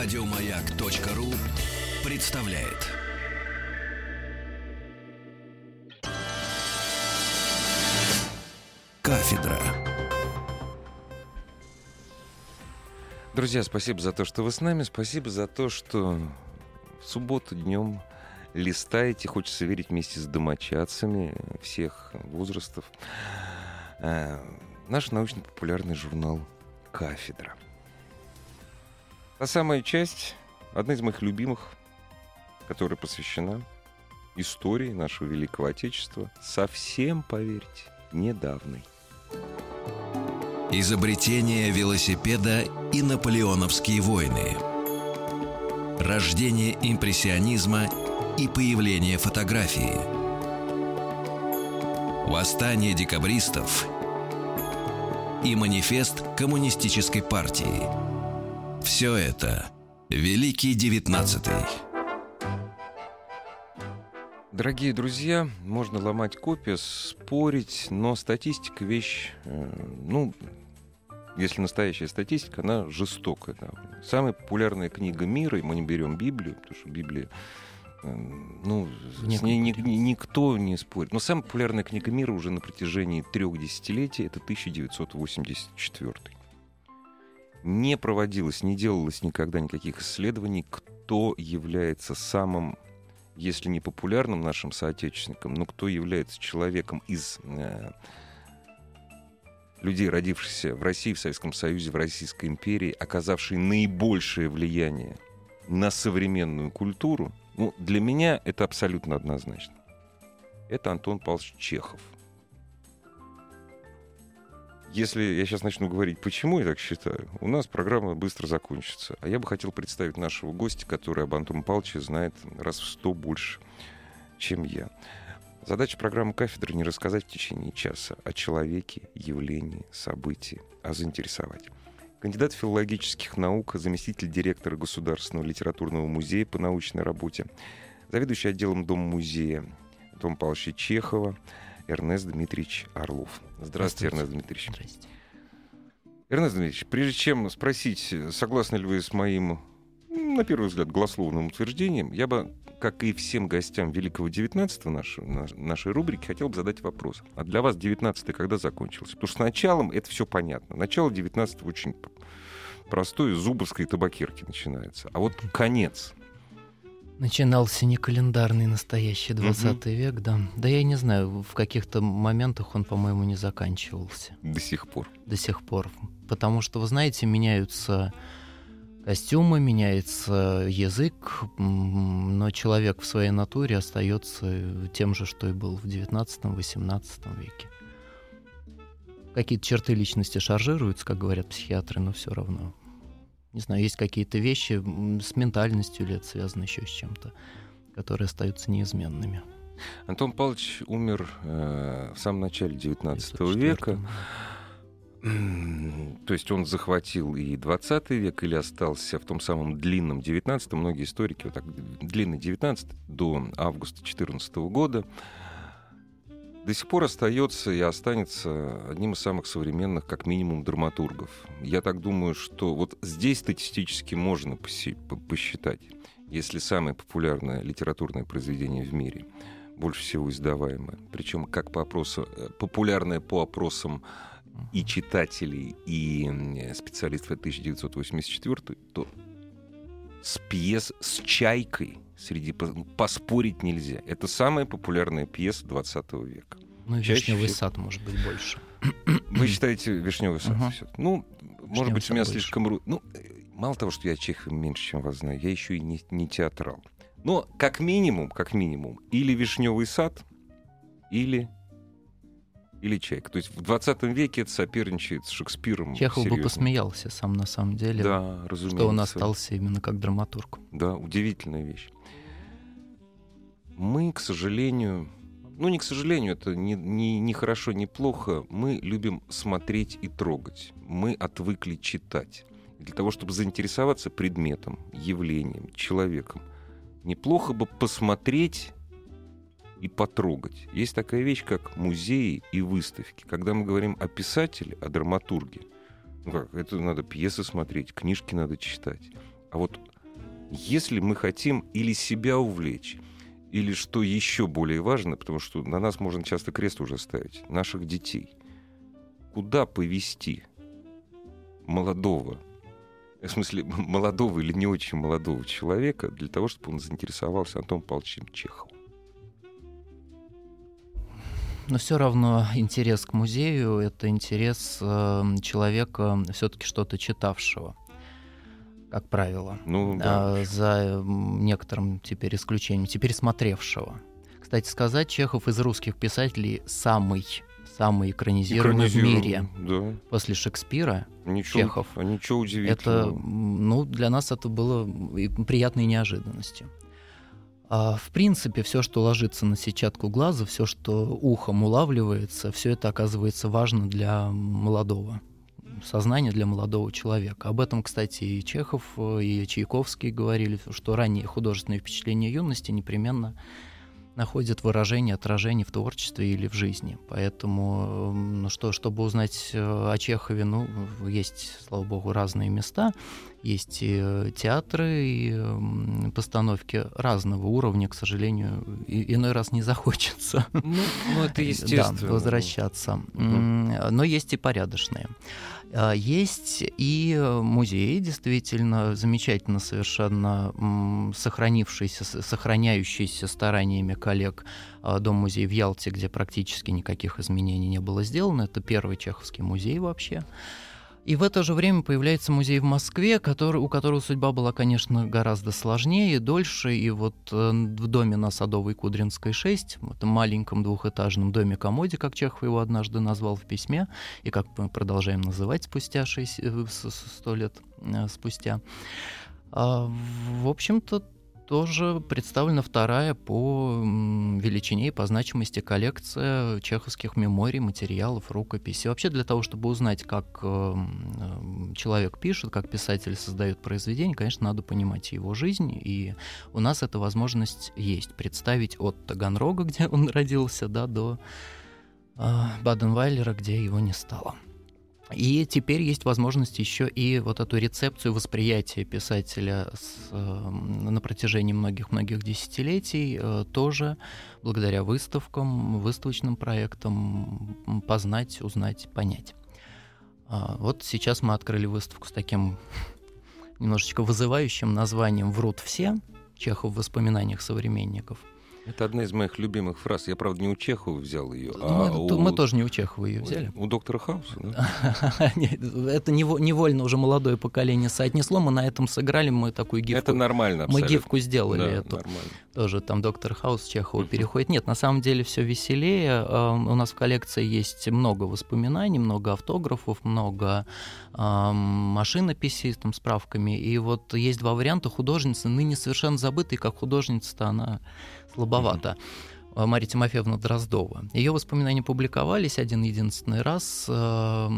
Радиомаяк.ру представляет. Кафедра. Друзья, спасибо за то, что вы с нами. Спасибо за то, что в субботу днем листаете, хочется верить вместе с домочадцами всех возрастов. Э, наш научно-популярный журнал «Кафедра». Та самая часть, одна из моих любимых, которая посвящена истории нашего великого Отечества, совсем, поверьте, недавней. Изобретение велосипеда и наполеоновские войны. Рождение импрессионизма и появление фотографии. Восстание декабристов и манифест коммунистической партии. Все это Великий Девятнадцатый. Дорогие друзья, можно ломать копья, спорить, но статистика вещь, э, ну, если настоящая статистика, она жестокая. Да. Самая популярная книга мира, и мы не берем Библию, потому что Библия э, ну, с ней ни, ни, никто не спорит. Но самая популярная книга мира уже на протяжении трех десятилетий это 1984. Не проводилось, не делалось никогда никаких исследований, кто является самым, если не популярным нашим соотечественником, но кто является человеком из э, людей, родившихся в России, в Советском Союзе, в Российской империи, оказавшие наибольшее влияние на современную культуру, ну, для меня это абсолютно однозначно. Это Антон Павлович Чехов. Если я сейчас начну говорить, почему я так считаю, у нас программа быстро закончится. А я бы хотел представить нашего гостя, который об Антоне Павловиче знает раз в сто больше, чем я. Задача программы «Кафедры» не рассказать в течение часа о человеке, явлении, событии, а заинтересовать. Кандидат филологических наук, заместитель директора Государственного литературного музея по научной работе, заведующий отделом Дом-музея Том Павловича Чехова, Эрнест Дмитриевич Орлов. Здравствуйте, Эрнест Дмитриевич. Здравствуйте. Эрнест Дмитриевич, прежде чем спросить, согласны ли вы с моим, на первый взгляд, голословным утверждением, я бы, как и всем гостям Великого 19 нашей, нашей рубрики, хотел бы задать вопрос. А для вас 19 когда закончился? Потому что с началом это все понятно. Начало 19 очень простое, зубовской табакерки начинается. А вот конец, Начинался не календарный настоящий 20 угу. век, да. Да я не знаю, в каких-то моментах он, по-моему, не заканчивался. До сих пор. До сих пор. Потому что, вы знаете, меняются костюмы, меняется язык, но человек в своей натуре остается тем же, что и был в 19-18 веке. Какие-то черты личности шаржируются, как говорят психиатры, но все равно не знаю, есть какие-то вещи с ментальностью лет связаны еще с чем-то, которые остаются неизменными. Антон Павлович умер э, в самом начале XIX века. То есть он захватил и 20 век или остался в том самом длинном 19 Многие историки, вот так, длинный 19 до августа 14 года, до сих пор остается и останется одним из самых современных, как минимум, драматургов. Я так думаю, что вот здесь статистически можно посчитать, если самое популярное литературное произведение в мире, больше всего издаваемое, причем как по опросам, э, популярное по опросам и читателей, и специалистов 1984, то с пьес с чайкой среди поспорить нельзя. Это самая популярная пьеса 20 века. Ну, Чаще вишневый всего... сад, может быть, больше. Вы считаете вишневый сад? Все? Ну, вишневый может быть, у меня больше. слишком... Ну, мало того, что я Чехова меньше, чем вас знаю, я еще и не, не театрал. Но как минимум, как минимум, или вишневый сад, или или Чайка. То есть в 20 веке это соперничает с Шекспиром. Чехов серьезно. бы посмеялся сам на самом деле. Да, разумеется. Что он остался именно как драматург. Да, удивительная вещь. Мы, к сожалению, ну не к сожалению, это не, не, не хорошо, не плохо, мы любим смотреть и трогать. Мы отвыкли читать. Для того, чтобы заинтересоваться предметом, явлением, человеком, неплохо бы посмотреть и потрогать. Есть такая вещь, как музеи и выставки. Когда мы говорим о писателе, о драматурге, ну как, это надо пьесы смотреть, книжки надо читать. А вот Если мы хотим или себя увлечь, или что еще более важно, потому что на нас можно часто крест уже ставить, наших детей. Куда повести молодого, в смысле молодого или не очень молодого человека для того, чтобы он заинтересовался Антоном Павловичем Чеховым? Но все равно интерес к музею — это интерес э, человека, все-таки что-то читавшего как правило, ну, да. а, за некоторым теперь исключением, теперь смотревшего. Кстати сказать, Чехов из русских писателей самый самый экранизированный в мире да. после Шекспира. Ничего, Чехов. А ничего удивительного. Это, ну, для нас это было приятной неожиданностью. А, в принципе, все, что ложится на сетчатку глаза, все, что ухом улавливается, все это оказывается важно для молодого сознания, для молодого человека. Об этом, кстати, и Чехов, и Чайковский говорили, что ранние художественные впечатления юности непременно находят выражение, отражение в творчестве или в жизни. Поэтому, ну что, чтобы узнать э, о Чехове, ну, есть, слава богу, разные места. Есть и э, театры, и постановки разного уровня, к сожалению, и, иной раз не захочется. Ну, ну это естественно. Да, возвращаться. Угу. Но есть и порядочные. А, есть и музей, действительно, замечательно совершенно сохранившийся, сохраняющийся стараниями коллег а, дом-музей в Ялте, где практически никаких изменений не было сделано. Это первый чеховский музей вообще. И в это же время появляется музей в Москве, который, у которого судьба была, конечно, гораздо сложнее, дольше. И вот э, в доме на Садовой Кудринской 6, в этом маленьком двухэтажном доме-комоде, как Чехов его однажды назвал в письме, и как мы продолжаем называть спустя 6, 100 э, лет э, спустя, а, в общем-то, тоже представлена вторая по величине и по значимости коллекция чеховских меморий, материалов, рукописей. Вообще для того, чтобы узнать, как э, человек пишет, как писатель создает произведение, конечно, надо понимать его жизнь, и у нас эта возможность есть. Представить от Таганрога, где он родился, да, до э, Баденвайлера, где его не стало. И теперь есть возможность еще и вот эту рецепцию восприятия писателя с, э, на протяжении многих-многих десятилетий э, тоже благодаря выставкам, выставочным проектам познать, узнать, понять. А, вот сейчас мы открыли выставку с таким немножечко вызывающим названием «Врут все», Чехов в воспоминаниях современников – это одна из моих любимых фраз. Я, правда, не у Чехова взял ее, а мы, у... мы тоже не у Чехова ее взяли. У доктора Хауса, да? Это невольно уже молодое поколение соотнесло. Мы на этом сыграли, мы такую гифку... Это нормально, Мы гифку сделали эту. Тоже там доктор Хаус Чехова переходит. Нет, на самом деле все веселее. У нас в коллекции есть много воспоминаний, много автографов, много машинописей там, справками. И вот есть два варианта. Художница, ныне совершенно забытая, как художница-то она слабовато. Mm-hmm. Мария Тимофеевна Дроздова. Ее воспоминания публиковались один единственный раз э,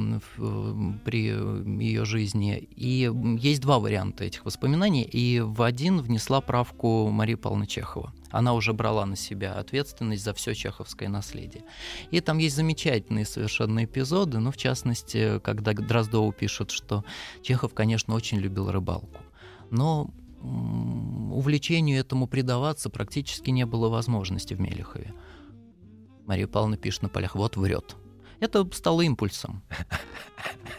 при ее жизни. И есть два варианта этих воспоминаний. И в один внесла правку Мария Павловна Чехова. Она уже брала на себя ответственность за все чеховское наследие. И там есть замечательные совершенно эпизоды, ну, в частности, когда Дроздову пишут, что Чехов, конечно, очень любил рыбалку. Но увлечению этому предаваться практически не было возможности в Мелехове. Мария Павловна пишет на полях, вот врет. Это стало импульсом.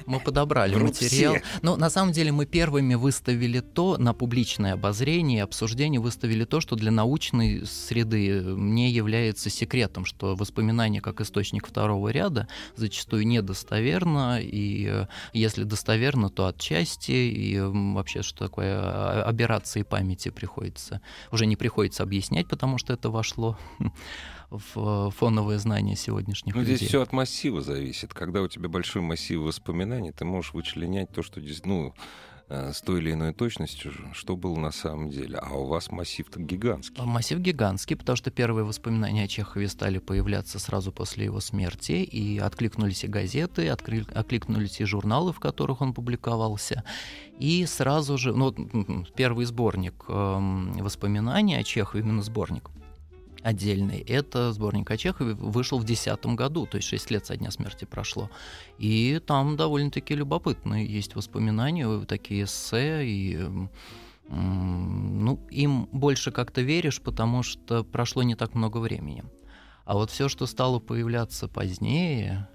Мы подобрали Врут материал. Все. Но на самом деле мы первыми выставили то на публичное обозрение и обсуждение, выставили то, что для научной среды не является секретом, что воспоминания как источник второго ряда зачастую недостоверно, и э, если достоверно, то отчасти, и вообще что такое а, операции памяти приходится, уже не приходится объяснять, потому что это вошло в э, фоновые знания сегодняшних ну, людей. Здесь все от массива зависит. Когда у тебя большой массив воспоминаний, ты можешь вычленять то, что здесь, ну, э, с той или иной точностью, что было на самом деле. А у вас массив-то гигантский. Массив гигантский, потому что первые воспоминания о Чехове стали появляться сразу после его смерти, и откликнулись и газеты, откры... откликнулись и журналы, в которых он публиковался. И сразу же, ну, первый сборник э, воспоминаний о Чехове, именно сборник, отдельный. Это сборник о Чехове вышел в 2010 году, то есть 6 лет со дня смерти прошло. И там довольно-таки любопытные есть воспоминания, такие эссе и ну, им больше как-то веришь, потому что прошло не так много времени. А вот все, что стало появляться позднее,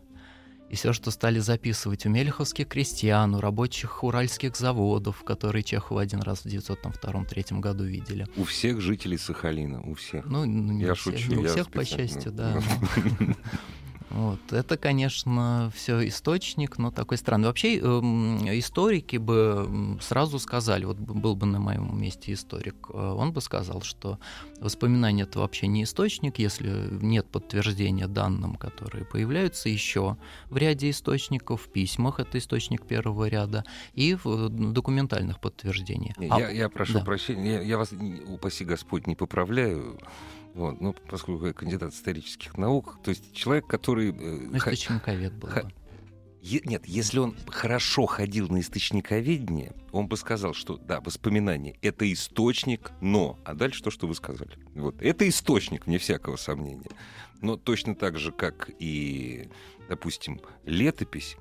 и все, что стали записывать у мельховских крестьян, у рабочих уральских заводов, которые Чехова один раз в 1902-1903 году видели. У всех жителей Сахалина, у всех. Ну, не я у всех, шучу, не у всех, по счастью, да. Вот. Это, конечно, все источник, но такой странный. Вообще, эм, историки бы сразу сказали, вот был бы на моем месте историк, э, он бы сказал, что воспоминания это вообще не источник, если нет подтверждения данным, которые появляются еще в ряде источников, в письмах это источник первого ряда, и в э, документальных подтверждениях. Я, а, я прошу да. прощения, я, я вас, упаси Господь, не поправляю. Вот, ну, поскольку я кандидат исторических наук, то есть человек, который... Ну, источниковед был х... Нет, если он хорошо ходил на источниковедение, он бы сказал, что да, воспоминания — это источник, но... А дальше то, что вы сказали. Вот. Это источник, вне всякого сомнения. Но точно так же, как и, допустим, летопись,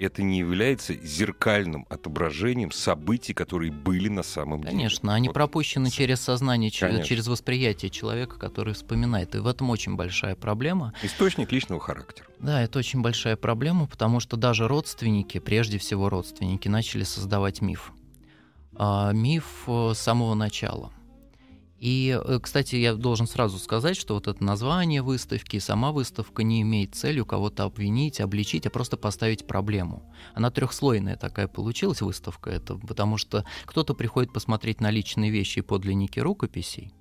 это не является зеркальным отображением событий, которые были на самом деле. Конечно, они вот. пропущены через сознание, Конечно. через восприятие человека, который вспоминает. И в этом очень большая проблема. Источник личного характера. Да, это очень большая проблема, потому что даже родственники, прежде всего родственники, начали создавать миф. А, миф э, с самого начала. И, э, кстати, я должен сразу сказать, что вот это название выставки, сама выставка не имеет целью кого-то обвинить, обличить, а просто поставить проблему. Она трехслойная такая получилась выставка, это потому что кто-то приходит посмотреть на личные вещи и подлинники рукописей.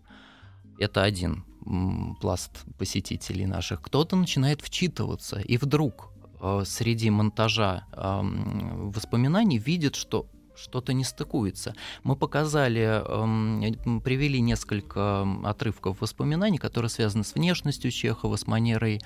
Это один пласт посетителей наших. Кто-то начинает вчитываться, и вдруг э, среди монтажа воспоминаний видит, что что-то не стыкуется. Мы показали, эм, привели несколько отрывков воспоминаний, которые связаны с внешностью Чехова, с манерой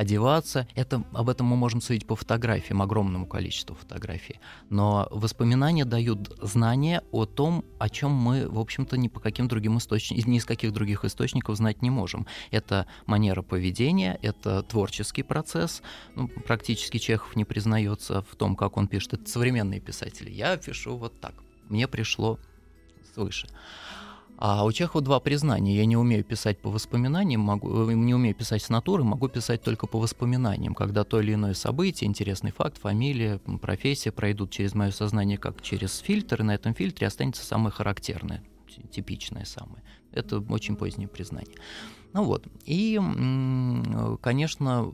одеваться. Это, об этом мы можем судить по фотографиям, огромному количеству фотографий. Но воспоминания дают знания о том, о чем мы, в общем-то, ни по каким другим источникам, ни из каких других источников знать не можем. Это манера поведения, это творческий процесс. Ну, практически Чехов не признается в том, как он пишет. Это современные писатели. Я пишу вот так. Мне пришло свыше. А у Чехова два признания. Я не умею писать по воспоминаниям, могу, э, не умею писать с натуры, могу писать только по воспоминаниям, когда то или иное событие, интересный факт, фамилия, профессия пройдут через мое сознание как через фильтр, и на этом фильтре останется самое характерное, типичное самое. Это очень позднее признание. Ну вот. И, конечно,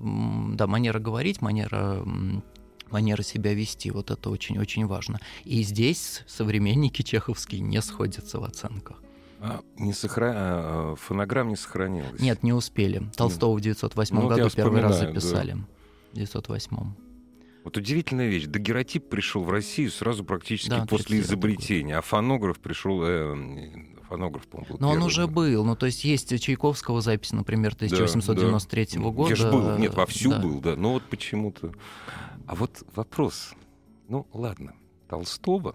да, манера говорить, манера манера себя вести, вот это очень-очень важно. И здесь современники чеховские не сходятся в оценках. А, не сохра... а, фонограмм не сохранилось? Нет, не успели. Толстого в 908 ну, году первый раз записали. Да. В 908. Вот удивительная вещь. Дагеротип пришел в Россию сразу практически да, после изобретения, год. а фонограф пришел... Э, фонограф, по-моему, был Но он уже был. Ну, то есть есть Чайковского запись, например, 1893 да, да. года. Я был, нет, вовсю да. был, да. Но вот почему-то... А вот вопрос. Ну, ладно. Толстого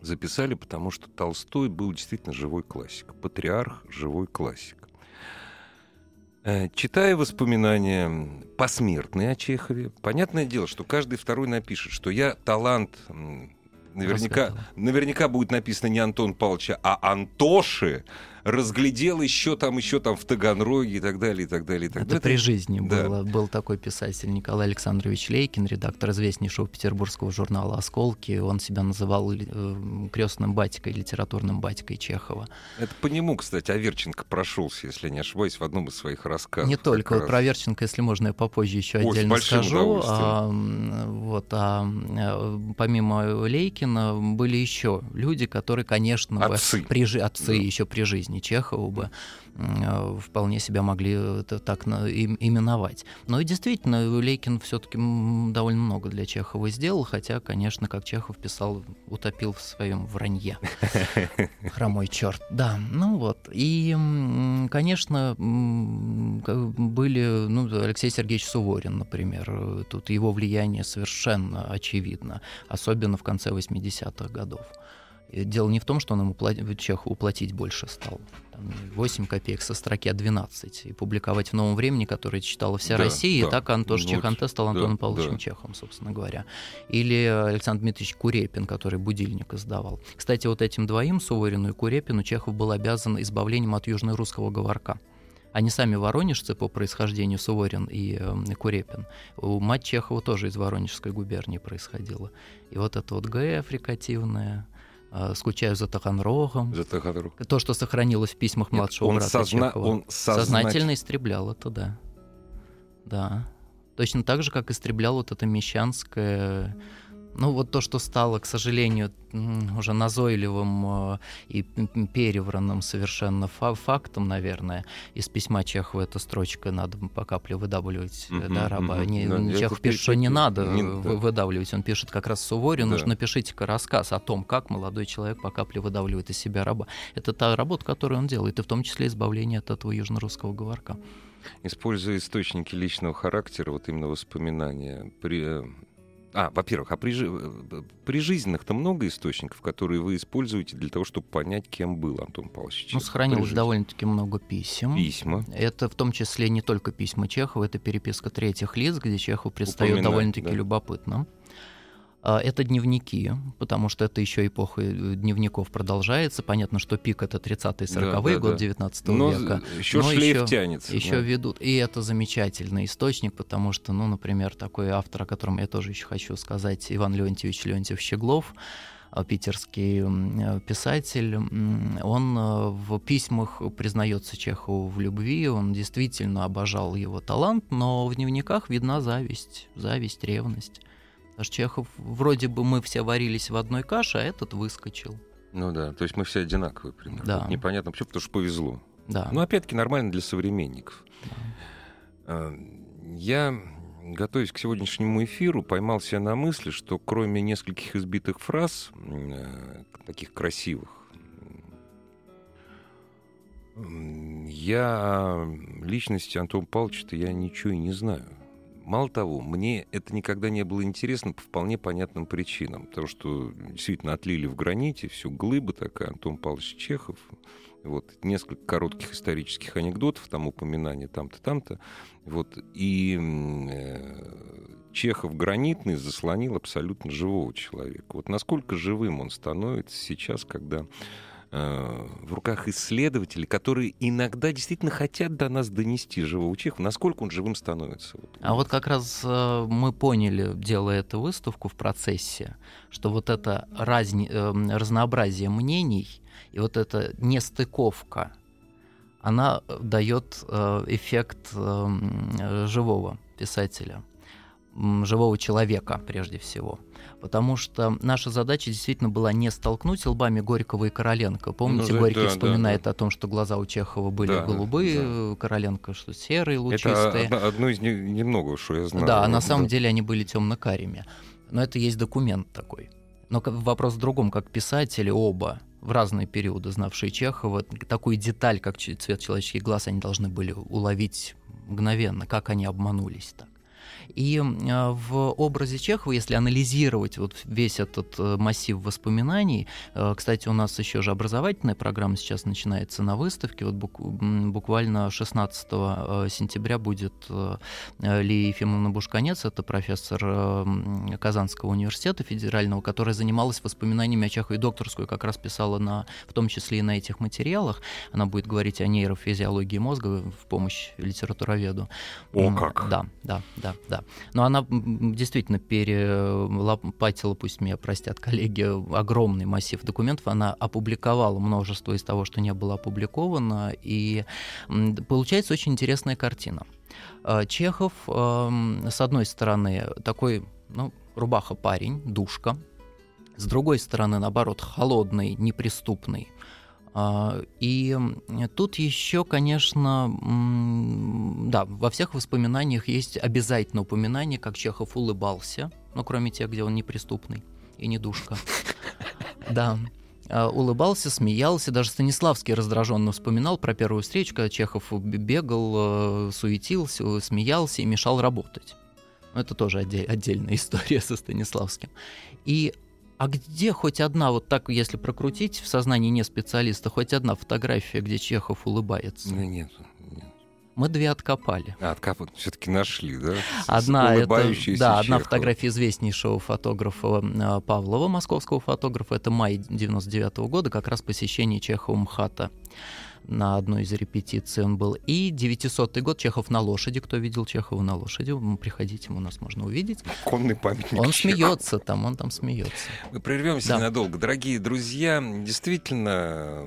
записали, потому что Толстой был действительно живой классик, патриарх живой классик. Э, читая воспоминания посмертные о Чехове, понятное дело, что каждый второй напишет, что я талант наверняка, наверняка будет написано не Антон Павловича, а Антоши, разглядел еще там, еще там в Таганроге и так далее, и так далее. И так Это при жизни да. было. Был такой писатель Николай Александрович Лейкин, редактор известнейшего петербургского журнала «Осколки». Он себя называл э, крестным батькой, литературным батькой Чехова. Это по нему, кстати, Аверченко прошелся, если не ошибаюсь, в одном из своих рассказов. Не только. Вот про Аверченко, если можно, я попозже еще Ой, отдельно скажу. А, вот, а, а, помимо Лейкина были еще люди, которые, конечно, отцы, при, отцы да. еще при жизни жизни Чехова бы э, вполне себя могли так именовать. Но и действительно, Лейкин все-таки довольно много для Чехова сделал, хотя, конечно, как Чехов писал, утопил в своем вранье. Хромой черт. Да, ну вот. И, конечно, были, ну, Алексей Сергеевич Суворин, например, тут его влияние совершенно очевидно, особенно в конце 80-х годов. Дело не в том, что он ему платить, Чехову платить больше стал. Там 8 копеек со строки, а 12. И публиковать в «Новом времени», которое читала вся да, Россия, да. и так Антош вот, Чеханте стал Антоном да, Павловичем да. Чехом, собственно говоря. Или Александр Дмитриевич Курепин, который «Будильник» издавал. Кстати, вот этим двоим, Суворину и Курепину, Чехов был обязан избавлением от южно-русского говорка. Они сами воронежцы по происхождению Суворин и э, Курепин. У мать Чехова тоже из Воронежской губернии происходила. И вот это вот Г фрикативное, скучаю за Таганрогом. За Таганрог. То, что сохранилось в письмах младшего он брата созна... Чехова. Он сознать... сознательно истреблял это, да. Да. Точно так же, как истреблял вот это мещанское ну, вот то, что стало, к сожалению, уже назойливым э, и перевранным совершенно фактом, наверное, из письма Чехова эта строчка «надо по капле выдавливать mm-hmm, да, раба». Mm-hmm. Не, no, Чехов пишет, что не надо не, да. выдавливать, он пишет как раз Суворин, да. нужно пишите-ка рассказ о том, как молодой человек по капле выдавливает из себя раба. Это та работа, которую он делает, и в том числе избавление от этого южно-русского говорка. Используя источники личного характера, вот именно воспоминания, при, э, а, во-первых, а при, э, при жизненных-то много источников, которые вы используете для того, чтобы понять, кем был Антон Павлович Ну, сохранилось довольно-таки много писем. Письма. Это в том числе не только письма Чехова, это переписка третьих лиц, где Чехов предстает довольно-таки да. любопытно. А, это дневники, потому что это еще эпоха э, дневников продолжается. Понятно, что пик это 30-е, 40-е да, да, годы 19 но века. Еще но шлейф еще, тянется. Еще да. ведут. И это замечательный источник, потому что, ну, например, такой автор, о котором я тоже еще хочу сказать, Иван Леонтьевич Леонтьев-Щеглов, а, питерский э, писатель, он э, в письмах признается Чехову в любви, он действительно обожал его талант, но в дневниках видна зависть, зависть, ревность. Аж Чехов, вроде бы мы все варились в одной каше, а этот выскочил. Ну да, то есть мы все одинаковые примерно. Да. Вот непонятно почему, потому что повезло. Да. Ну, опять-таки, нормально для современников. Да. А, я, готовясь к сегодняшнему эфиру, поймал себя на мысли, что кроме нескольких избитых фраз, э, таких красивых, я личности Антона Павловича я ничего и не знаю. Мало того, мне это никогда не было интересно по вполне понятным причинам. Потому что действительно отлили в граните, всю глыба такая, Антон Павлович Чехов. Вот, несколько коротких исторических анекдотов, там упоминания там-то, там-то. Вот, и э, Чехов гранитный заслонил абсолютно живого человека. Вот насколько живым он становится сейчас, когда в руках исследователей, которые иногда действительно хотят до нас донести живого Чехова, насколько он живым становится. А вот как раз э, мы поняли, делая эту выставку в процессе, что вот это разни, э, разнообразие мнений и вот эта нестыковка, она дает эффект живого писателя, живого человека прежде всего – потому что наша задача действительно была не столкнуть лбами Горького и Короленко. Помните, ну, Горький да, вспоминает да, о том, что глаза у Чехова были да, голубые, да. Короленко, что серые, лучистые. Это одно из немного, что я знаю. Да, на самом да. деле они были темно-карими. Но это есть документ такой. Но вопрос в другом, как писатели оба в разные периоды, знавшие Чехова, такую деталь, как цвет человеческих глаз, они должны были уловить мгновенно, как они обманулись так. И а, в образе Чехова, если анализировать вот весь этот э, массив воспоминаний, э, кстати, у нас еще же образовательная программа сейчас начинается на выставке, вот буквально 16 э, сентября будет Лия Ефимовна Бушканец, это профессор Казанского университета федерального, которая занималась воспоминаниями о Чехове, докторскую как раз писала на, в том числе и на этих материалах. Она будет говорить о нейрофизиологии мозга в помощь литературоведу. О, как! Да, да, да, да. Но она действительно перелопатила, пусть меня простят коллеги, огромный массив документов. Она опубликовала множество из того, что не было опубликовано. И получается очень интересная картина. А, Чехов, с одной стороны, такой, ну, рубаха парень, душка. С другой стороны, наоборот, холодный, неприступный. А, и тут еще, конечно, да, во всех воспоминаниях есть обязательно упоминание, как Чехов улыбался, ну, кроме тех, где он неприступный и не душка. Да. А, улыбался, смеялся. Даже Станиславский раздраженно вспоминал про первую встречу, когда Чехов бегал, э, суетился, смеялся и мешал работать. Это тоже отдельная история со Станиславским. И А где хоть одна, вот так, если прокрутить в сознании не специалиста, хоть одна фотография, где Чехов улыбается? Ну, нет, нет. Мы две откопали. А, откопали, все-таки нашли, да? Одна, это, да, Чехова. одна фотография известнейшего фотографа э, Павлова, московского фотографа, это май 99 -го года, как раз посещение Чехова МХАТа на одной из репетиций он был. И 900 год Чехов на лошади. Кто видел Чехова на лошади, приходите, у нас можно увидеть. Конный памятник. Он Чехов. смеется там, он там смеется. Мы прервемся да. ненадолго. Дорогие друзья, действительно,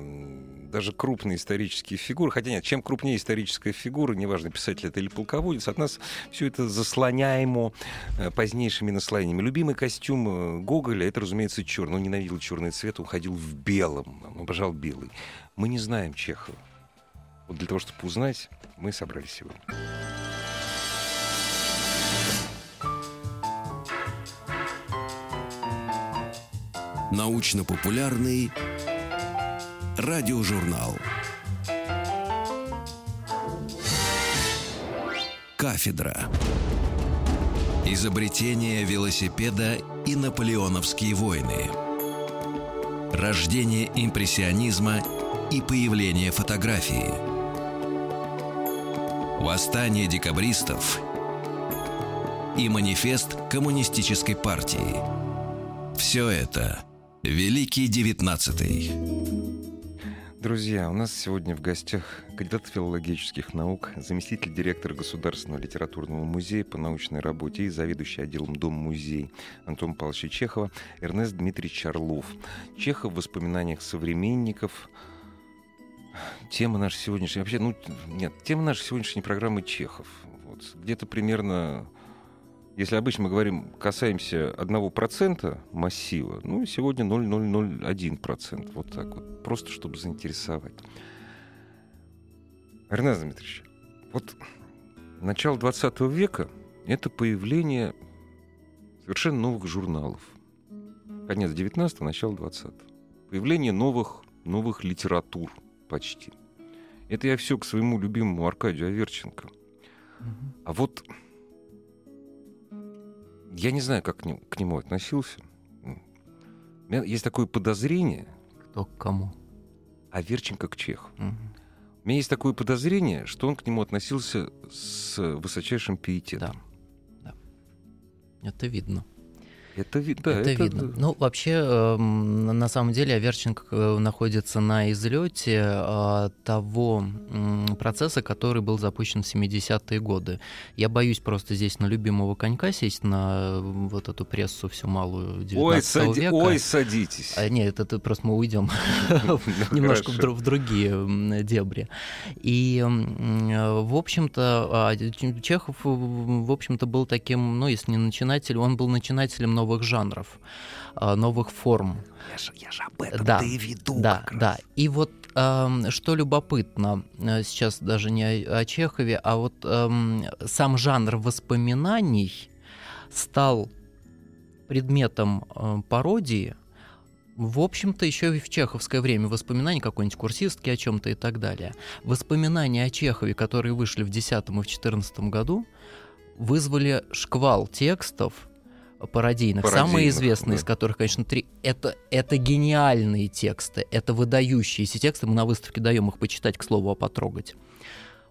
даже крупные исторические фигуры, хотя нет, чем крупнее историческая фигура, неважно, писатель это или полководец, от нас все это заслоняемо э, позднейшими наслоениями. Любимый костюм э, Гоголя, это, разумеется, черный. Он ненавидел черный цвет, он ходил в белом, он обожал белый. Мы не знаем Чехова. Вот для того, чтобы узнать, мы собрались сегодня. Научно-популярный радиожурнал. Кафедра. Изобретение велосипеда и наполеоновские войны. Рождение импрессионизма и появление фотографии. Восстание декабристов и манифест коммунистической партии. Все это Великий Девятнадцатый. Друзья, у нас сегодня в гостях кандидат филологических наук, заместитель директора Государственного литературного музея по научной работе и заведующий отделом Дом-музей Антон Павлович Чехова Эрнест Дмитриевич Орлов. Чехов в воспоминаниях современников – Тема нашей сегодняшней... Вообще, ну, нет, тема нашей сегодняшней программы Чехов. Вот, где-то примерно... Если обычно мы говорим, касаемся одного процента массива, ну, сегодня 0,001%. Вот так вот. Просто чтобы заинтересовать. Эрнест Дмитриевич, вот начало 20 века — это появление совершенно новых журналов. Конец 19-го, начало 20-го. Появление новых, новых литератур — почти. Это я все к своему любимому Аркадию Аверченко. Угу. А вот я не знаю, как к нему, относился. У меня есть такое подозрение. Кто к кому? Аверченко к Чеху. Угу. У меня есть такое подозрение, что он к нему относился с высочайшим пиететом. Да. да. Это видно. Это, да, это, это видно. Ну, вообще, эм, на самом деле, Аверченко э, находится на излете э, того процесса, который был запущен в 70-е годы. Я боюсь просто здесь на любимого конька сесть, на вот эту прессу всю малую 19 ой, сади... века. Ой, садитесь. А, нет, это просто мы уйдем немножко в другие дебри. И, в общем-то, а, Чехов, в общем-то, был таким, ну, если не начинателем, он был начинателем новых жанров, а, новых форм. Я же, я же об этом да, и веду. Да, да. И вот э, что любопытно, э, сейчас даже не о, Чехове, а вот э, сам жанр воспоминаний стал предметом э, пародии в общем-то, еще и в чеховское время воспоминания какой-нибудь курсистки о чем-то и так далее. Воспоминания о Чехове, которые вышли в 2010 и в 2014 году, вызвали шквал текстов, пародийных. пародийных Самые известные да. из которых, конечно, три. Это, это гениальные тексты, это выдающиеся тексты. Мы на выставке даем их почитать, к слову, а потрогать.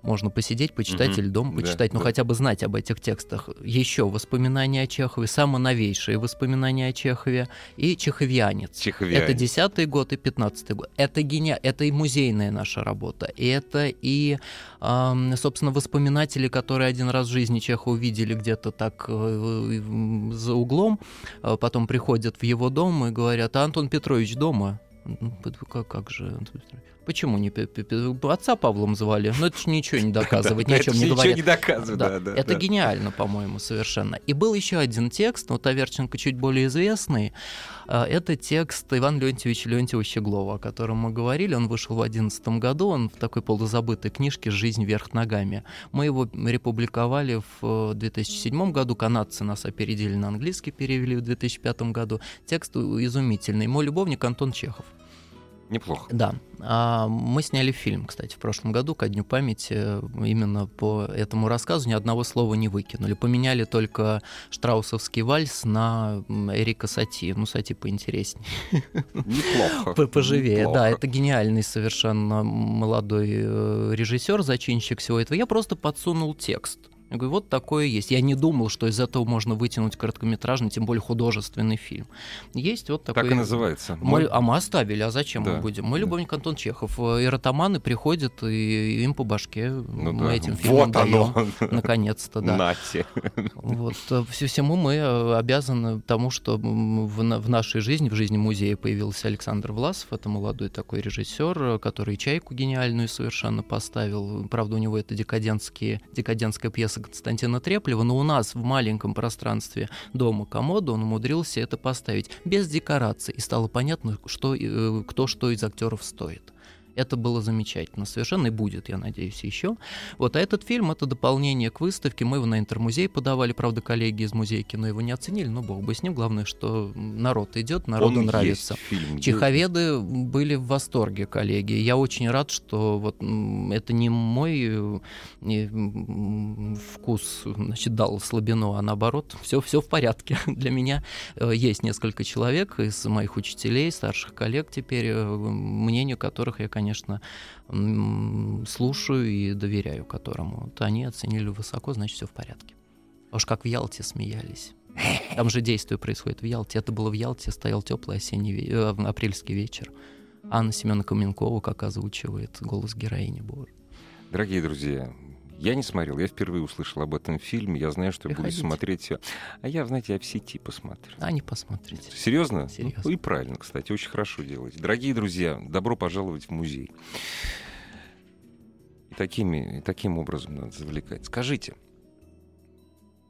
Можно посидеть, почитать угу. или дома почитать, да, но да. хотя бы знать об этих текстах. Еще воспоминания о Чехове, самые новейшие воспоминания о Чехове и Чеховьянец. Чеховьянец. Это десятый год и пятнадцатый год. Это гения... это и музейная наша работа, и это и, э, собственно, воспоминатели, которые один раз в жизни Чехова увидели где-то так э, за углом, э, потом приходят в его дом и говорят, а Антон Петрович дома? Ну, как, как же? Почему не отца Павлом звали? Ну, это же ничего не доказывает, ни о чем не говорит. не доказывает, да. это гениально, по-моему, совершенно. И был еще один текст, вот Аверченко чуть более известный. А, это текст Ивана Леонтьевича Леонтьева Щеглова, о котором мы говорили. Он вышел в 2011 году, он в такой полузабытой книжке «Жизнь вверх ногами». Мы его републиковали в 2007 э, году, канадцы нас опередили на английский, перевели в 2005 году. Текст изумительный. Мой любовник Антон Чехов. Неплохо. Да. А, мы сняли фильм, кстати, в прошлом году, ко Дню памяти, именно по этому рассказу ни одного слова не выкинули. Поменяли только штраусовский вальс на Эрика Сати. Ну, Сати поинтереснее. Неплохо. Поживее, Неплохо. да. Это гениальный совершенно молодой э, режиссер, зачинщик всего этого. Я просто подсунул текст. Я говорю, вот такое есть. Я не думал, что из этого можно вытянуть короткометражный, тем более художественный фильм. Есть вот такой... Так и называется. Мой... А мы оставили, а зачем Да. мы будем? Мой Да. любовник Антон Чехов. Эротоманы приходят, и им по башке Ну мы да. этим фильмом Вот даем. Наконец-то, да. Нате. Вот, э, всему мы э, обязаны тому, что в, на- в нашей жизни, в жизни музея появился Александр Власов. Это молодой такой режиссер, э, который «Чайку» гениальную совершенно поставил. Правда, у него это декадентские, декадентская пьеса Константина Треплева, но у нас в маленьком пространстве дома комода он умудрился это поставить без декораций. И стало понятно, что, э, кто что из актеров стоит. Это было замечательно совершенно и будет, я надеюсь, еще. Вот, а этот фильм — это дополнение к выставке. Мы его на Интермузей подавали, правда, коллеги из музея кино его не оценили, но бог бы с ним. Главное, что народ идет, народу Он нравится. фильм. Чеховеды были в восторге, коллеги. Я очень рад, что вот это не мой э, вкус значит, дал слабину, а наоборот, все, все в порядке. Для меня э, есть несколько человек из моих учителей, старших коллег теперь, э, мнению которых я, конечно, м, слушаю и доверяю которому. Вот они оценили высоко, значит, все в порядке. А Уж как в Ялте смеялись. Там же действие происходит в Ялте. Это было в Ялте, стоял теплый осенний э, апрельский вечер. Анна Семена Каменкова как озвучивает голос героини Божьей. Дорогие друзья, я не смотрел, я впервые услышал об этом фильме. Я знаю, что я буду Приходите. смотреть. всё. А я, знаете, я в сети посмотрю. А не посмотрите. Серьезно? Серьезно. Ну, и правильно, кстати, очень хорошо делаете. Дорогие друзья, добро пожаловать в музей. И, такими, и таким образом надо завлекать. Скажите,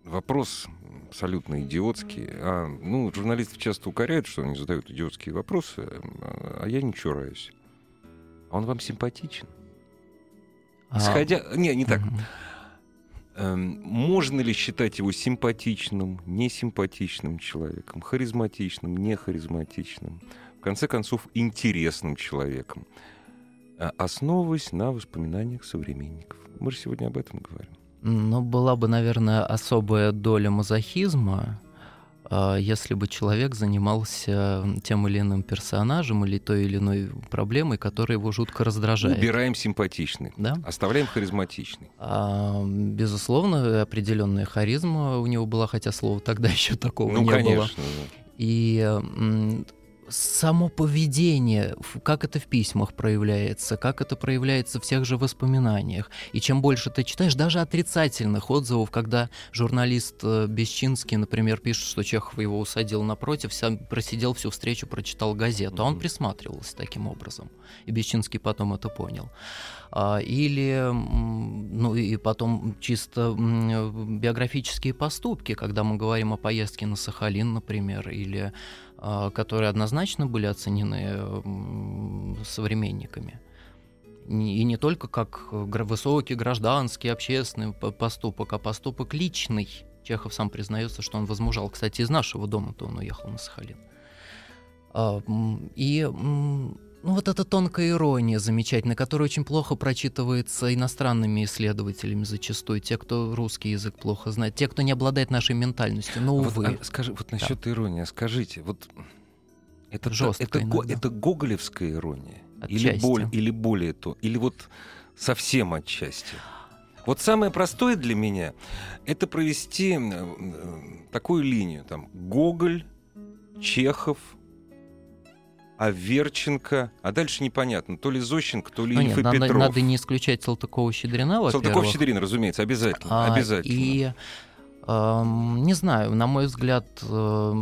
вопрос абсолютно идиотский. А, ну, журналистов часто укоряют, что они задают идиотские вопросы, а а я не чураюсь. А он вам симпатичен? А, Исходя... Не, не так. Эм, можно ли считать его симпатичным, несимпатичным человеком, харизматичным, нехаризматичным, в конце концов, интересным человеком, э, основываясь на воспоминаниях современников? Мы же сегодня об этом говорим. Ну, была бы, наверное, особая доля мазохизма, а, если бы человек занимался тем или иным персонажем или той или иной проблемой, которая его жутко раздражает. Убираем симпатичный, Да? оставляем харизматичный. А, безусловно, определенная харизма у него была, хотя слова тогда еще такого ну, не конечно. было. да. И само поведение, как это в письмах проявляется, как это проявляется в тех же воспоминаниях. И чем больше ты читаешь, даже отрицательных отзывов, когда журналист э, Бесчинский, например, пишет, что Чехов его усадил напротив, сам просидел всю встречу, прочитал газету, а он присматривался таким образом. И Бесчинский потом это понял. А, Или, ну и потом чисто м, биографические поступки, когда мы говорим о поездке на Сахалин, например, или которые однозначно были оценены современниками. И не только как гра- высокий гражданский, общественный по- поступок, а поступок личный. Чехов сам признается, что он возмужал. Кстати, из нашего дома-то он уехал на Сахалин. А, И ну, вот эта тонкая ирония замечательная, которая очень плохо прочитывается иностранными исследователями зачастую, те, кто русский язык плохо знает, те, кто не обладает нашей ментальностью. Ну, Вот, увы. а скажи, вот насчет иронии, скажите, вот это, Жёстко это, иногда. это гоголевская ирония? Или, Отчасти. боль, или более то? Или вот совсем отчасти? Вот самое простое для меня — это провести э, э, такую линию. Там Гоголь, Чехов, Аверченко, а дальше непонятно, то ли Зощенко, то ли Ну, Ильф нет, и надо, Петров. надо не исключать Салтыкова-Щедрина. Салтыков-Щедрин, разумеется, обязательно. А, обязательно. И эм, не знаю, на мой взгляд, эм,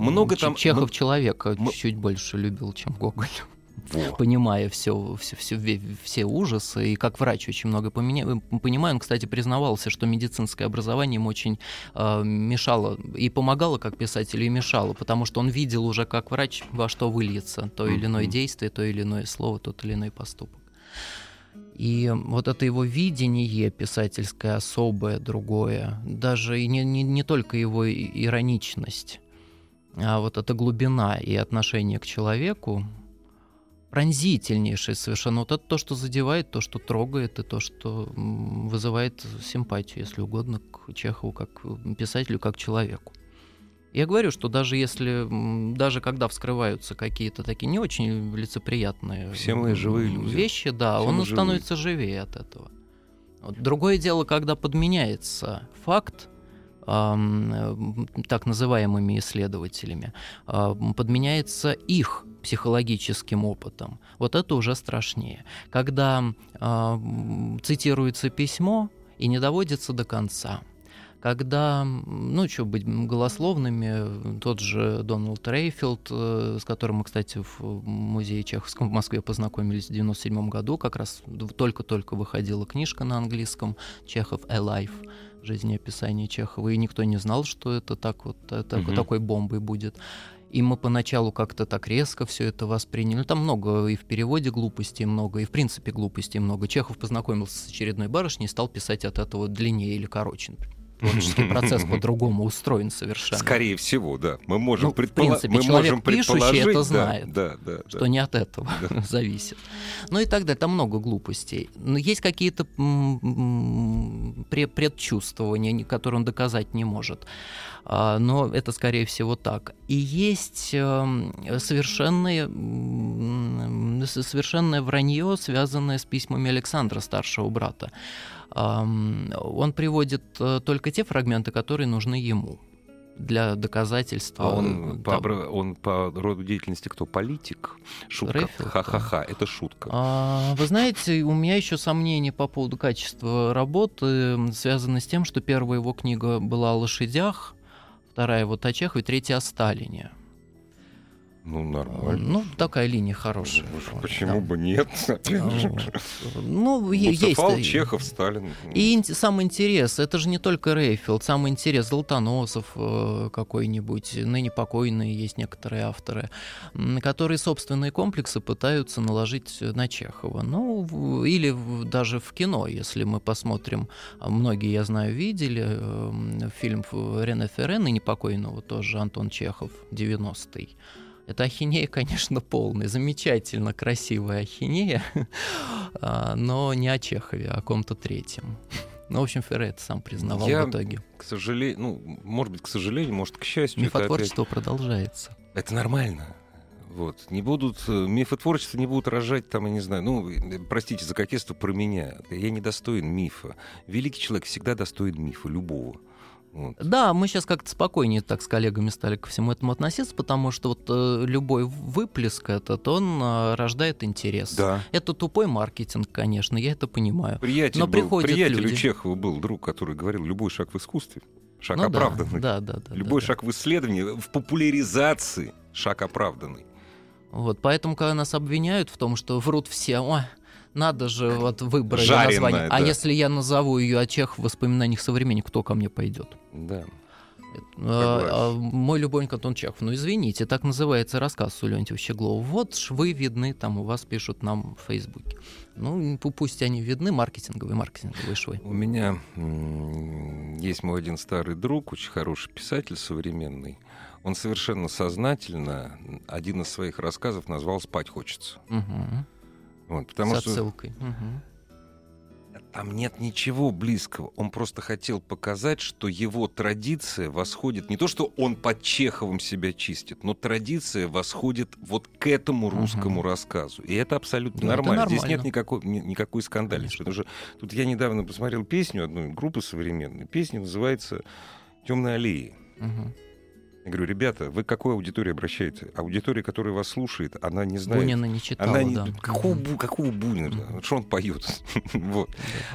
Много там- Чехов м- человека м- чуть больше любил, чем Гоголь, Во. понимая все, все, все, все ужасы. И как врач очень много поменя- понимаю. Он, кстати, признавался, что медицинское образование ему очень э, мешало и помогало как писателю, и мешало, потому что он видел уже как врач, во что выльется то или иное действие, то или иное слово, тот или иной поступок. И вот это его видение писательское особое, другое, даже и не, не, не только его ироничность, а вот эта глубина и отношение к человеку, пронзительнейшее совершенно. Вот это то, что задевает, то, что трогает, и то, что вызывает симпатию, если угодно, к Чехову как писателю, как человеку. Я говорю, что даже если, даже когда вскрываются какие-то такие не очень лицеприятные Все мы живые люди. вещи, да, Все он становится живее от этого. Вот. Другое дело, когда подменяется факт, эм, так называемыми исследователями, э, подменяется их психологическим опытом. Вот это уже страшнее. Когда э, цитируется письмо и не доводится до конца когда, ну, что быть голословными, тот же Дональд Рейфилд, э, с которым мы, кстати, в музее Чеховском в Москве познакомились в 97 году, как раз только-только выходила книжка на английском «Чехов Alive», жизнеописание Чехова, и никто не знал, что это так вот, это, угу. такой бомбой будет. И мы поначалу как-то так резко все это восприняли. Ну, там много и в переводе глупостей много, и в принципе глупостей много. Чехов познакомился с очередной барышней и стал писать от этого длиннее или короче, например творческий процесс по-другому устроен совершенно. Скорее всего, да. Мы можем, ну, предположить. В принципе, мы человек можем пишущий это знает, да, да, да, что не от этого зависит. Ну и так далее. Там много глупостей. Но есть какие-то предчувствования, которые он доказать не может. А, но это, скорее всего, так. И есть эм, совершенное, совершенное вранье, связанное с письмами Александра, старшего брата он приводит э, только те фрагменты, которые нужны ему для доказательства. А он, там... по, он по роду деятельности кто? Политик? Шутка. Ха-ха-ха, это шутка. А, вы знаете, у меня еще сомнения по поводу качества работы связаны с тем, что первая его книга была о лошадях, вторая вот о Чехове, третья о Сталине. Ну, нормально. Ну, такая линия хорошая. Ну, почему да. бы нет? Ну, есть. Чехов, Сталин. И сам интерес, это же не только Рейфилд, сам интерес Золотоносов э, какой-нибудь, ныне покойные есть некоторые авторы, которые собственные комплексы пытаются наложить на Чехова. Ну, или даже в кино, если мы посмотрим, а многие, я знаю, видели фильм Рене Ферре, ныне покойного тоже, Антон Чехов, 90-й. Это ахинея, конечно, полная, замечательно красивая ахинея, а, но не о Чехове, а о ком-то третьем. Ну, в общем, Ферре это сам признавал Я, в итоге. к сожалению, ну, может быть, к сожалению, может, к счастью. Мифотворчество это опять... продолжается. Это нормально. Вот. Не будут, э, мифотворчество не будут рожать там, я не знаю, ну, э, простите за кокетство про меня. Я не достоин мифа. Великий человек всегда достоин мифа, любого. Вот. Да, мы сейчас как-то спокойнее так с коллегами стали ко всему этому относиться, потому что вот э, любой выплеск этот, он э, рождает интерес. Да. Это тупой маркетинг, конечно, я это понимаю. Приятель Но был, приходят приятель люди. у Чехова был друг, который говорил, любой шаг в искусстве, шаг ну, оправданный. Да, да, да, любой да, шаг да. в исследовании, в популяризации, шаг оправданный. Вот, поэтому, когда нас обвиняют в том, что врут все, ой, надо же вот выбрать название. А да. если я назову ее о Чех в воспоминаниях современник, кто ко мне пойдет? Да. А, а, мой любовник Антон Чехов. Ну, извините, так называется рассказ у Леонтьева Щеглова. Вот ж вы видны, там у вас пишут нам в Фейсбуке. Ну, пусть они видны, маркетинговые, маркетинговые швы. У меня есть мой один старый друг, очень хороший писатель современный. Он совершенно сознательно один из своих рассказов назвал «Спать хочется». Угу. Вот, потому С что отсылкой. Угу. там нет ничего близкого. Он просто хотел показать, что его традиция восходит... Не то, что он под Чеховым себя чистит, но традиция восходит вот к этому русскому Угу. рассказу. И это абсолютно Ну, это нормально. Здесь нормально. нет никакой, ни- никакой скандальности. Потому что тут я недавно посмотрел песню одной группы современной. Песня называется «Темные аллеи». Угу. Я говорю, ребята, вы к какой аудитории обращаетесь? Аудитория, которая вас слушает, она не знает... Бунина не читала, Она не... да. Какого. Бу- какого Бунина? Что он поет? вот.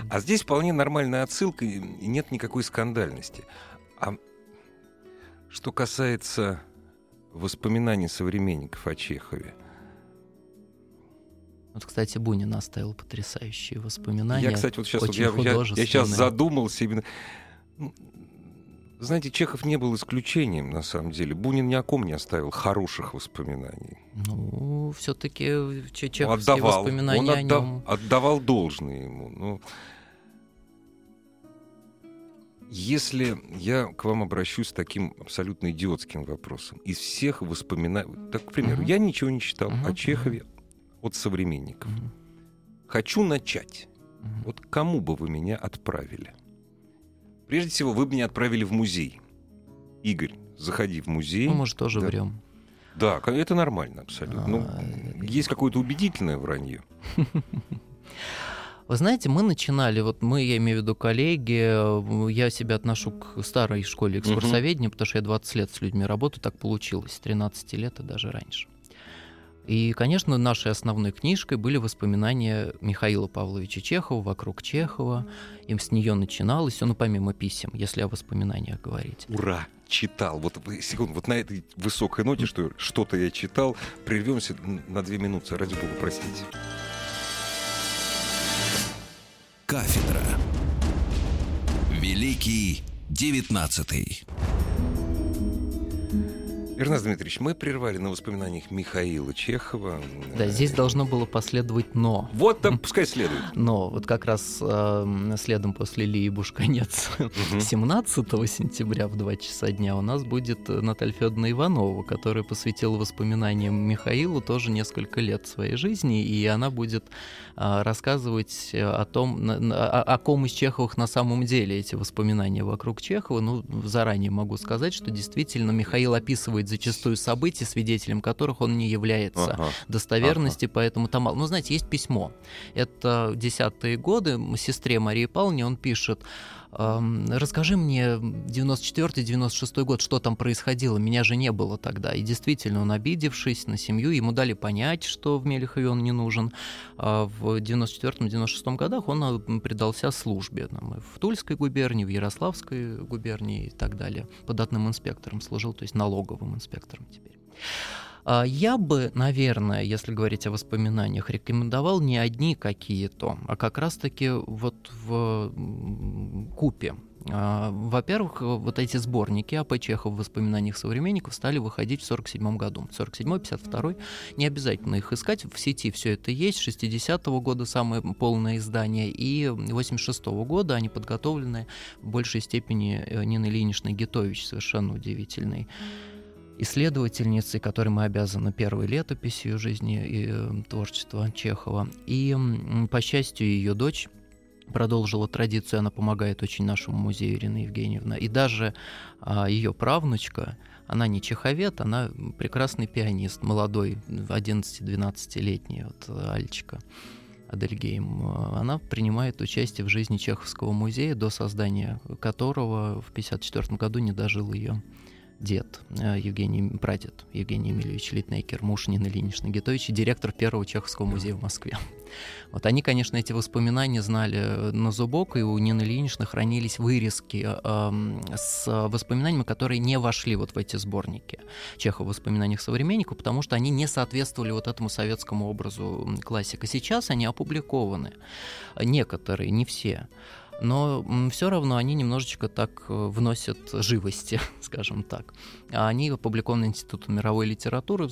А здесь вполне нормальная отсылка, и нет никакой скандальности. А что касается воспоминаний современников о Чехове, Вот, кстати, Бунин оставил потрясающие воспоминания. я, кстати, вот сейчас, вот я, я- я сейчас задумался именно... Ну, Знаете, Чехов не был исключением, на самом деле. Бунин ни о ком не оставил хороших воспоминаний. Ну, все-таки Он чеховские отдавал, воспоминания он о отда- нем. отдавал должное ему. Ну, если я к вам обращусь с таким абсолютно идиотским вопросом, из всех воспоминаний, так, к примеру, Мгм. я ничего не читал Мгм, о Чехове, от современников. Мгм. Хочу начать. Мгм. Вот кому бы вы меня отправили? Прежде всего, вы бы меня отправили в музей. Игорь, заходи в музей. Ну, может, тоже Да. врем. Да, это нормально абсолютно. Ну, А, есть какое-то убедительное вранье. Вы знаете, мы начинали, вот мы, я имею в виду коллеги, я себя отношу к старой школе экскурсоведения, потому что я 20 лет с людьми работаю, так получилось, с 13 лет и даже раньше. И, конечно, нашей основной книжкой были воспоминания Михаила Павловича Чехова «Вокруг Чехова». Им с нее начиналось, ну, помимо писем, если о воспоминаниях говорить. Ура! Читал. Вот секунду, вот на этой высокой ноте, что что-то я читал, прервемся на две минуты. Ради бога, простите. Кафедра. Великий девятнадцатый. Ерназ Дмитриевич, мы прервали на воспоминаниях Михаила Чехова. Да, здесь должно было последовать «но». Вот там пускай следует. Но вот как раз э, следом после Лии Бушканец Мгм. 17 сентября в 2 часа дня у нас будет э, Наталья Федоровна Иванова, которая посвятила воспоминаниям Михаилу тоже несколько лет своей жизни, и она будет а, рассказывать э, о том, о, о ком из Чеховых на самом деле эти воспоминания вокруг Чехова. Ну, заранее могу сказать, что действительно Михаил описывает зачастую события, свидетелем которых он не является Ага. достоверности, поэтому там мало. Ну, знаете, есть письмо. Это десятые годы. Сестре Марии Павловне он пишет, «Эм, расскажи мне 94-96 год, что там происходило, меня же не было тогда. И действительно, он обидевшись на семью, ему дали понять, что в Мелехове он не нужен. А в 94-96 годах он а, предался службе там, в Тульской губернии, в Ярославской губернии и так далее. Податным инспектором служил, то есть налоговым инспектором теперь. А, Я бы, наверное, если говорить о воспоминаниях, рекомендовал не одни какие-то, а как раз-таки вот в купе. А, Во-первых, вот эти сборники АП Чехов в воспоминаниях современников стали выходить в 47 году. 47 52 не обязательно их искать, в сети все это есть. 60-го года самое полное издание, и 86-го года они подготовлены в большей степени э, Ниной Ильиничной Гитович, совершенно удивительной исследовательницей, которой мы обязаны первой летописью жизни и э, творчества Чехова. И, по счастью, ее дочь продолжила традицию, она помогает очень нашему музею Ирина Евгеньевна. И даже а, ее правнучка, она не чеховед, она прекрасный пианист, молодой, 11-12-летний, вот э, Альчика. Адельгейм, э, она принимает участие в жизни Чеховского музея, до создания которого в 1954 году не дожил ее дед э, Евгений, прадед Евгений Емельевич Литнейкер, муж Нины Ильиничны Гетович и директор первого Чеховского музея в Москве. Вот они, конечно, эти воспоминания знали э, на зубок, и у Нины Ильиничны хранились вырезки эм, с воспоминаниями, которые не вошли вот в эти сборники Чехова в воспоминаниях современников, потому что они не соответствовали вот этому советскому образу классика. Сейчас они опубликованы, некоторые, не все но все равно они немножечко так э, вносят живости, скажем так. А Они опубликованы Институтом мировой литературы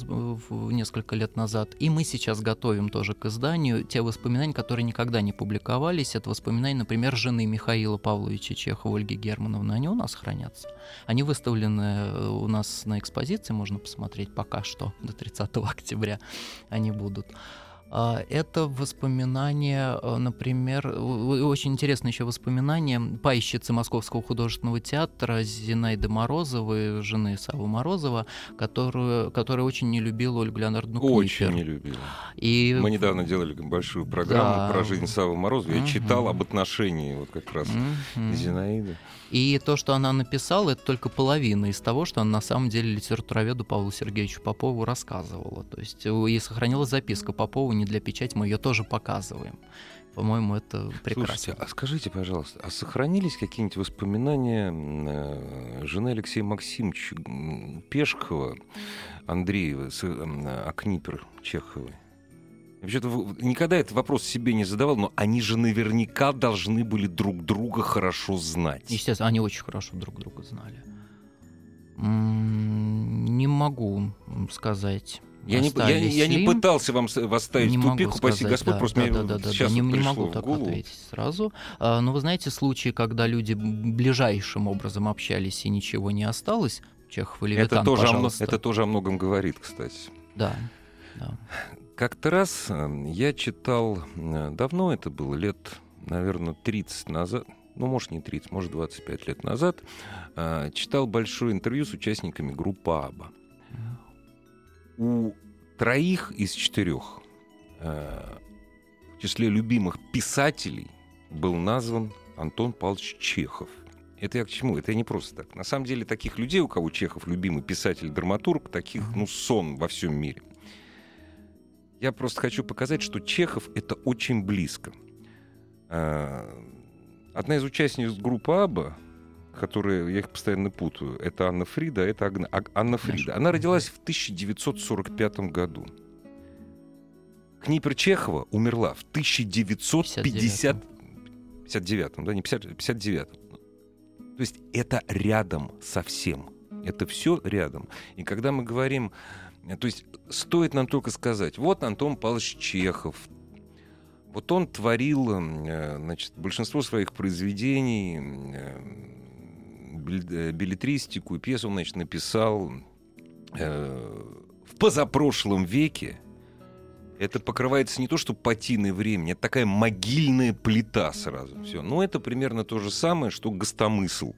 несколько лет назад, и мы сейчас готовим тоже к изданию те воспоминания, которые никогда не публиковались. Это воспоминания, например, жены Михаила Павловича Чехова, Ольги Германовны. Они у нас хранятся. Они выставлены э, у нас на экспозиции, можно посмотреть пока что, до 30 октября они будут. А, Это воспоминания, э, например, очень интересное еще воспоминание пайщицы Московского художественного театра Зинаиды Морозовой, жены Савы Морозова, которую, которая очень не любила Ольгу Леонардовну Очень Книпер. не любил. И... Мы недавно делали большую программу Да. про жизнь Савы Морозова. Я Мгм. читал об отношении вот как раз Мгм. Зинаиды. И то, что она написала, это только половина из того, что она на самом деле литературоведу Павлу Сергеевичу Попову рассказывала. То есть э, и сохранилась записка Попова не для печати, мы ее тоже показываем. По-моему, это прекрасно. Слушайте, а скажите, пожалуйста, а сохранились какие-нибудь воспоминания э, жены Алексея Максимовича Пешкова, Андреева, о Книпер Чеховой? Вообще-то никогда этот вопрос себе не задавал, но они же наверняка должны были друг друга хорошо знать. Естественно, они очень хорошо друг друга знали. Не могу сказать. Я не, я, я не пытался вам вас ставить Не в могу тупик, упаси сказать, Господь, да, просто да, мне да, да, да, сейчас не, вот не пришло могу так ответить сразу. А, Но вы знаете, случаи, когда люди ближайшим образом общались и ничего не осталось, Чехов или Это Витан, тоже, о, это тоже о многом говорит, кстати. Да, да. Как-то раз э, я читал, э, давно это было, лет, наверное, 30 назад, ну, может, не 30, может, 25 лет назад, э, читал большое интервью с участниками группы АБА. У троих из четырех в числе любимых писателей был назван Антон Павлович Чехов. Это я к чему? Это не просто так. На самом деле таких людей, у кого Чехов любимый писатель, драматург, таких, ну, сон во всем мире. Я просто хочу показать, что Чехов — это очень близко. А, одна из участниц группы «Аба», которые, я их постоянно путаю, это Анна Фрида, это Агна, Анна Фрида. Она родилась в 1945 году. Книпер Чехова умерла в 1950... 59 да, не 50, 59 то есть это рядом совсем. Это все рядом. И когда мы говорим, то есть стоит нам только сказать, вот Антон Павлович Чехов, вот он творил э, значит, большинство своих произведений, э, билетристику пьесу он значит, написал э, в позапрошлом веке, это покрывается не то, что патиной времени, это такая могильная плита сразу. Все. Но это примерно то же самое, что гостомысл.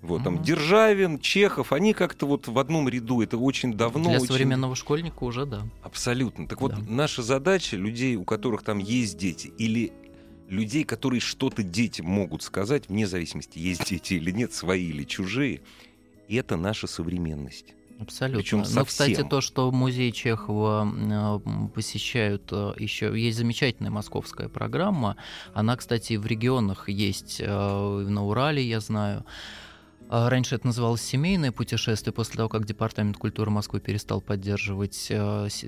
Вот, там Державин, Чехов, они как-то вот в одном ряду. Это очень давно. Для очень... современного школьника уже да. Абсолютно. Так вот, да. наша задача людей, у которых там есть дети, или людей, которые что-то детям могут сказать, вне зависимости, есть дети или нет, свои или чужие, это наша современность. Абсолютно. Причем совсем. Но, кстати, то, что музей Чехова посещают э, еще, есть замечательная московская программа. Она, кстати, в регионах есть, э, на Урале, я знаю. А раньше это называлось семейное путешествие, после того, как Департамент культуры Москвы перестал поддерживать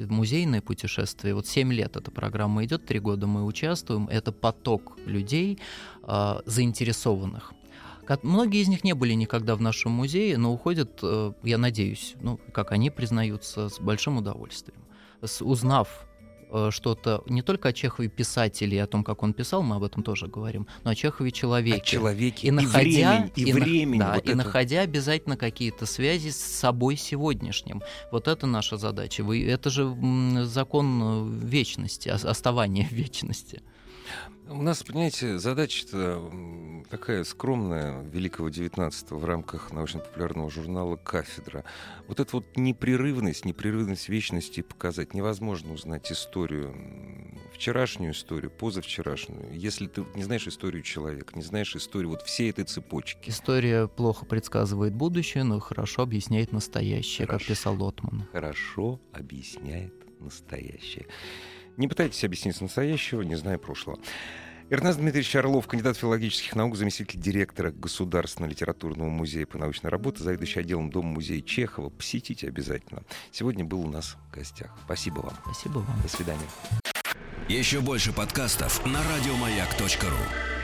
музейное путешествие. Вот 7 лет эта программа идет, 3 года мы участвуем. Это поток людей, заинтересованных Многие из них не были никогда в нашем музее, но уходят, э, я надеюсь, ну, как они признаются, с большим удовольствием. Узнав э, что-то не только о Чехове писателе, о том, как он писал, мы об этом тоже говорим, но о Чехове человеке. О человеке, и, находя, и времени, и, и времени. Да, вот и это. находя обязательно какие-то связи с собой сегодняшним. Вот это наша задача. Вы, это же закон э, вечности, оставания вечности. У нас, понимаете, задача такая скромная, великого 19 в рамках научно-популярного журнала «Кафедра». Вот эту вот непрерывность, непрерывность вечности показать. Невозможно узнать историю, вчерашнюю историю, позавчерашнюю. Если ты не знаешь историю человека, не знаешь историю вот всей этой цепочки. История плохо предсказывает будущее, но хорошо объясняет настоящее, хорошо, как писал Лотман. Хорошо объясняет настоящее. Не пытайтесь объяснить настоящего, не зная прошлого. Эрнест Дмитриевич Орлов, кандидат филологических наук, заместитель директора Государственного литературного музея по научной работе, заведующий отделом Дома-музея Чехова. Посетите обязательно. Сегодня был у нас в гостях. Спасибо вам. Спасибо вам. До свидания. Еще больше подкастов на радиомаяк.ру